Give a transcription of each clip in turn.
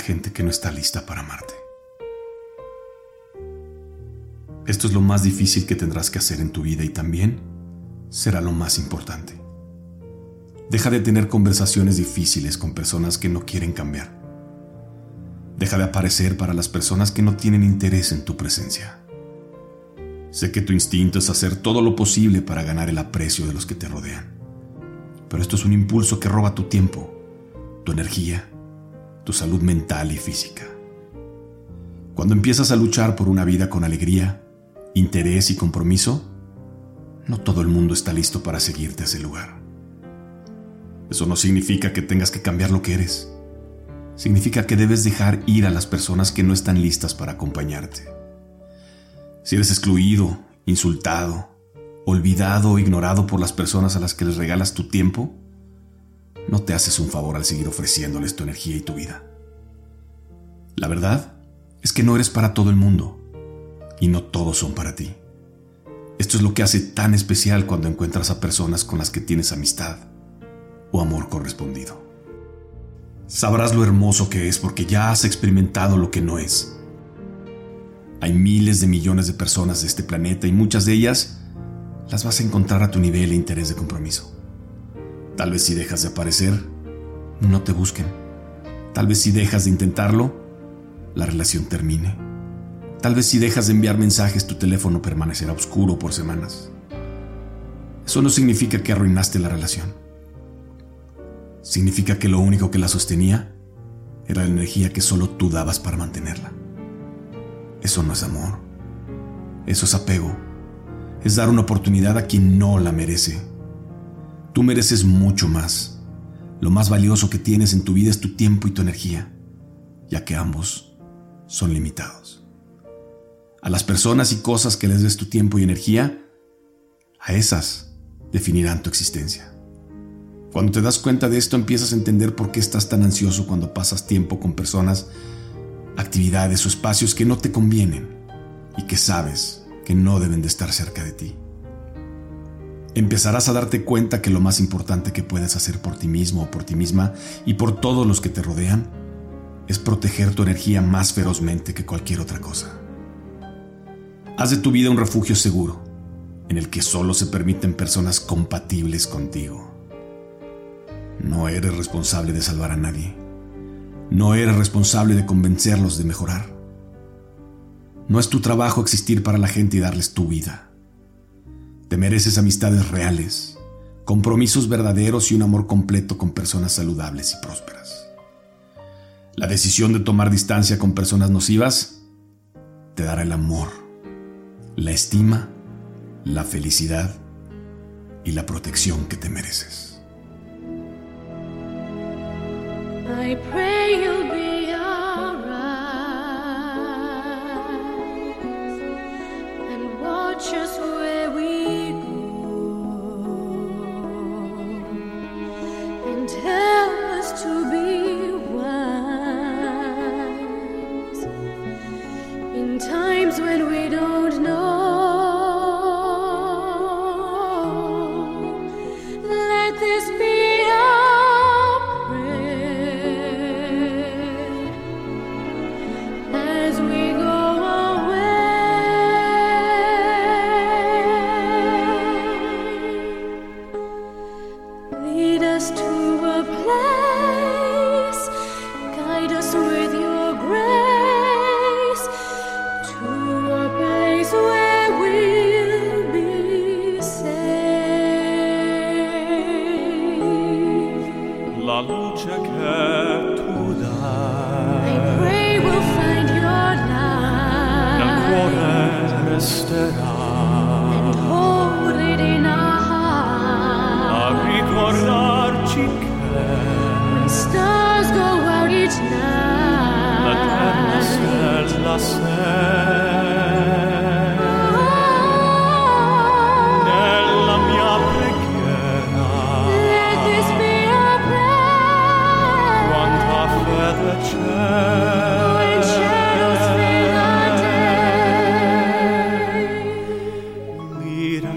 gente que no está lista para amarte. Esto es lo más difícil que tendrás que hacer en tu vida y también será lo más importante. Deja de tener conversaciones difíciles con personas que no quieren cambiar. Deja de aparecer para las personas que no tienen interés en tu presencia. Sé que tu instinto es hacer todo lo posible para ganar el aprecio de los que te rodean. Pero esto es un impulso que roba tu tiempo, tu energía, tu salud mental y física. Cuando empiezas a luchar por una vida con alegría, interés y compromiso, no todo el mundo está listo para seguirte a ese lugar. Eso no significa que tengas que cambiar lo que eres. Significa que debes dejar ir a las personas que no están listas para acompañarte. Si eres excluido, insultado, olvidado o ignorado por las personas a las que les regalas tu tiempo, no te haces un favor al seguir ofreciéndoles tu energía y tu vida. La verdad es que no eres para todo el mundo y no todos son para ti. Esto es lo que hace tan especial cuando encuentras a personas con las que tienes amistad o amor correspondido. Sabrás lo hermoso que es porque ya has experimentado lo que no es. Hay miles de millones de personas de este planeta y muchas de ellas las vas a encontrar a tu nivel e interés de compromiso. Tal vez si dejas de aparecer, no te busquen. Tal vez si dejas de intentarlo, la relación termine. Tal vez si dejas de enviar mensajes, tu teléfono permanecerá oscuro por semanas. Eso no significa que arruinaste la relación significa que lo único que la sostenía era la energía que solo tú dabas para mantenerla. Eso no es amor. Eso es apego. Es dar una oportunidad a quien no la merece. Tú mereces mucho más. Lo más valioso que tienes en tu vida es tu tiempo y tu energía, ya que ambos son limitados. A las personas y cosas que les des tu tiempo y energía, a esas definirán tu existencia. Cuando te das cuenta de esto empiezas a entender por qué estás tan ansioso cuando pasas tiempo con personas, actividades o espacios que no te convienen y que sabes que no deben de estar cerca de ti. Empezarás a darte cuenta que lo más importante que puedes hacer por ti mismo o por ti misma y por todos los que te rodean es proteger tu energía más ferozmente que cualquier otra cosa. Haz de tu vida un refugio seguro, en el que solo se permiten personas compatibles contigo. No eres responsable de salvar a nadie. No eres responsable de convencerlos de mejorar. No es tu trabajo existir para la gente y darles tu vida. Te mereces amistades reales, compromisos verdaderos y un amor completo con personas saludables y prósperas. La decisión de tomar distancia con personas nocivas te dará el amor, la estima, la felicidad y la protección que te mereces. Tell us to be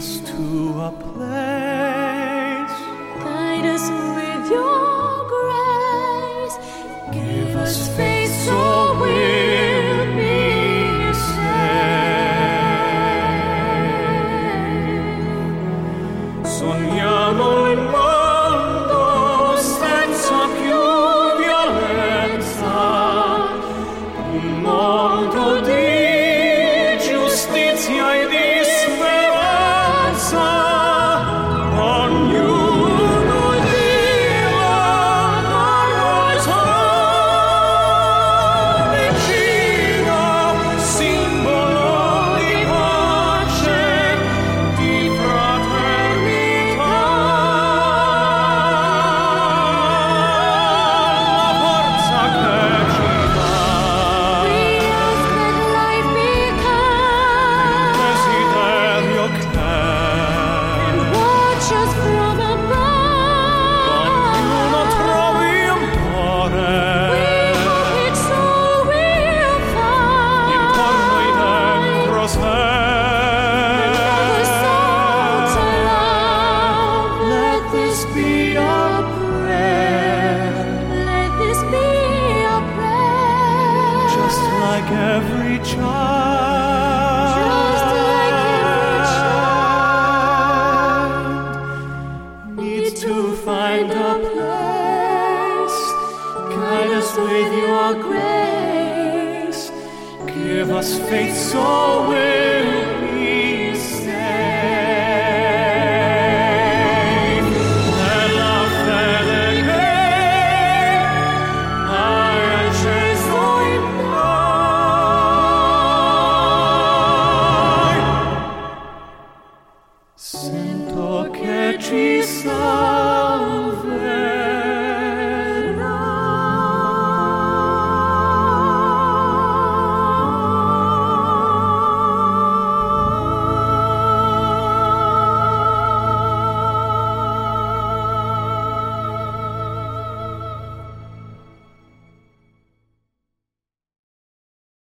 to a place so will.